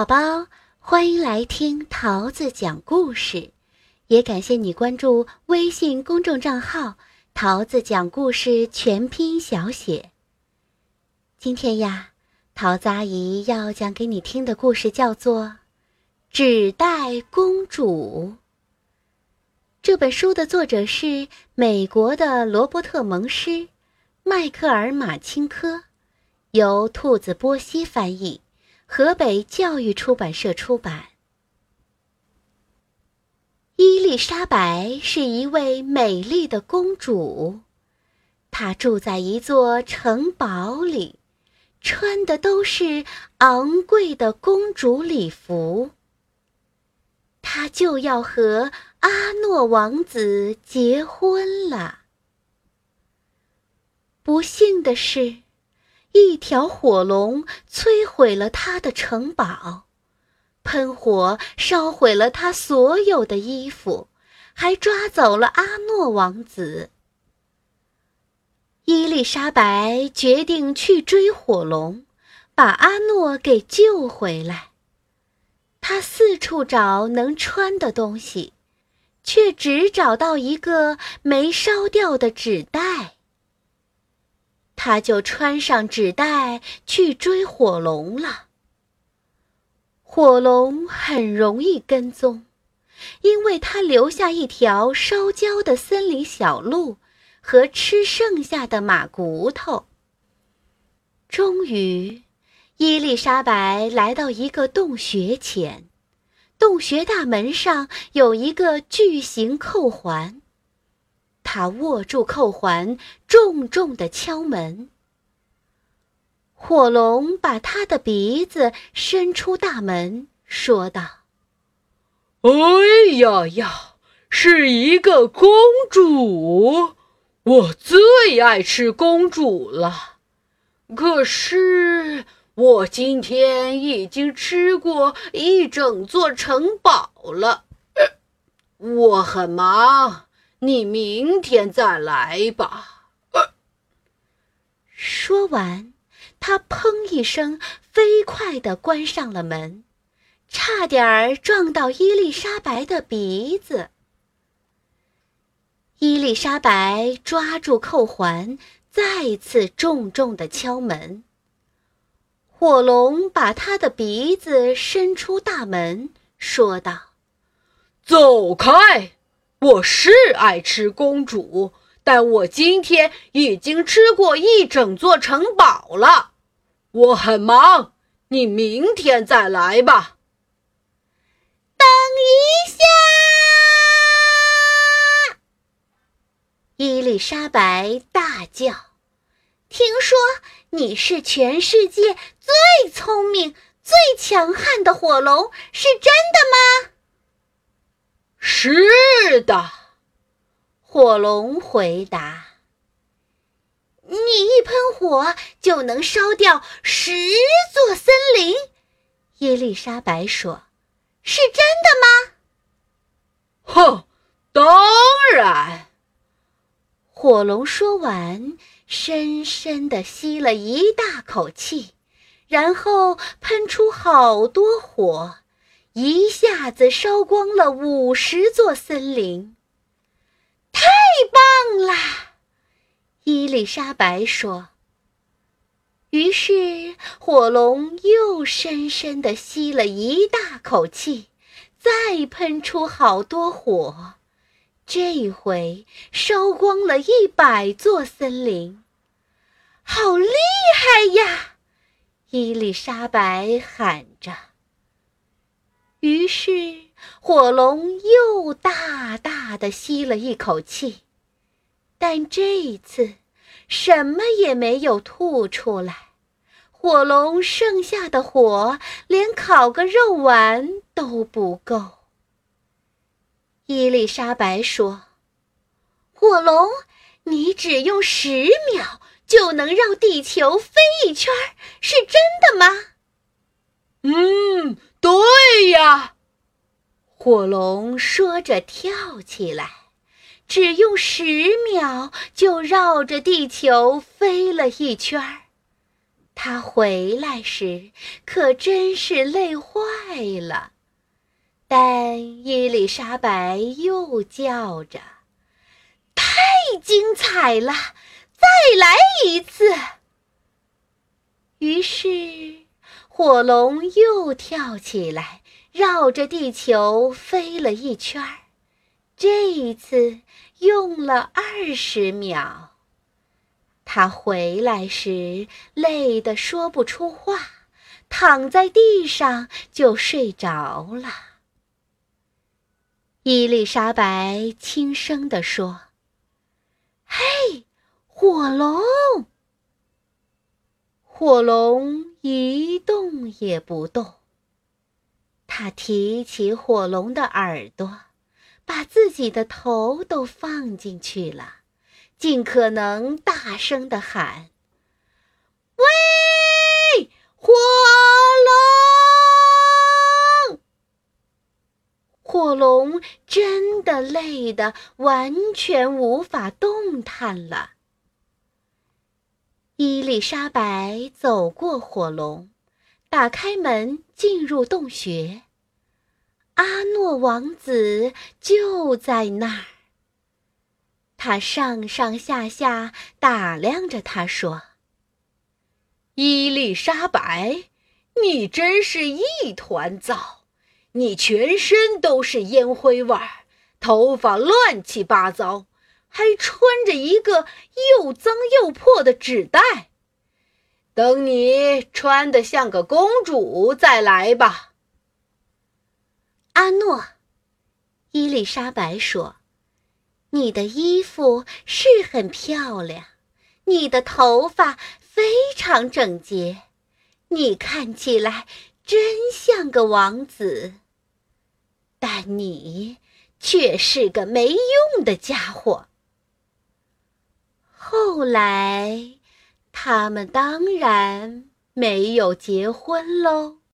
宝宝，欢迎来听桃子讲故事，也感谢你关注微信公众账号“桃子讲故事全拼小写”。今天呀，桃子阿姨要讲给你听的故事叫做《纸袋公主》。这本书的作者是美国的罗伯特·蒙斯、迈克尔·马钦科，由兔子波西翻译。河北教育出版社出版。伊丽莎白是一位美丽的公主，她住在一座城堡里，穿的都是昂贵的公主礼服。她就要和阿诺王子结婚了。不幸的是。一条火龙摧毁了他的城堡，喷火烧毁了他所有的衣服，还抓走了阿诺王子。伊丽莎白决定去追火龙，把阿诺给救回来。她四处找能穿的东西，却只找到一个没烧掉的纸袋。他就穿上纸袋去追火龙了。火龙很容易跟踪，因为他留下一条烧焦的森林小路和吃剩下的马骨头。终于，伊丽莎白来到一个洞穴前，洞穴大门上有一个巨型扣环。他握住扣环，重重的敲门。火龙把他的鼻子伸出大门，说道：“哎呀呀，是一个公主！我最爱吃公主了。可是我今天已经吃过一整座城堡了，我很忙。”你明天再来吧。说完，他砰一声，飞快地关上了门，差点儿撞到伊丽莎白的鼻子。伊丽莎白抓住扣环，再次重重地敲门。火龙把他的鼻子伸出大门，说道：“走开！”我是爱吃公主，但我今天已经吃过一整座城堡了。我很忙，你明天再来吧。等一下，伊丽莎白大叫：“听说你是全世界最聪明、最强悍的火龙，是真的吗？”是的，火龙回答：“你一喷火就能烧掉十座森林。”伊丽莎白说：“是真的吗？”“哼，当然。”火龙说完，深深的吸了一大口气，然后喷出好多火。一下子烧光了五十座森林，太棒了！伊丽莎白说。于是火龙又深深地吸了一大口气，再喷出好多火，这回烧光了一百座森林，好厉害呀！伊丽莎白喊着。于是，火龙又大大的吸了一口气，但这一次什么也没有吐出来。火龙剩下的火连烤个肉丸都不够。伊丽莎白说：“火龙，你只用十秒就能绕地球飞一圈，是真的吗？”“嗯。”火龙说着跳起来，只用十秒就绕着地球飞了一圈儿。他回来时可真是累坏了。但伊丽莎白又叫着：“太精彩了，再来一次！”于是，火龙又跳起来，绕着地球飞了一圈儿。这一次用了二十秒。他回来时累得说不出话，躺在地上就睡着了。伊丽莎白轻声地说：“嘿，火龙！”火龙一动也不动。他提起火龙的耳朵。把自己的头都放进去了，尽可能大声的喊：“喂，火龙！”火龙真的累得完全无法动弹了。伊丽莎白走过火龙，打开门，进入洞穴。阿诺王子就在那儿。他上上下下打量着他，说：“伊丽莎白，你真是一团糟！你全身都是烟灰味儿，头发乱七八糟，还穿着一个又脏又破的纸袋。等你穿得像个公主再来吧。”阿诺，伊丽莎白说：“你的衣服是很漂亮，你的头发非常整洁，你看起来真像个王子。但你却是个没用的家伙。”后来，他们当然没有结婚喽。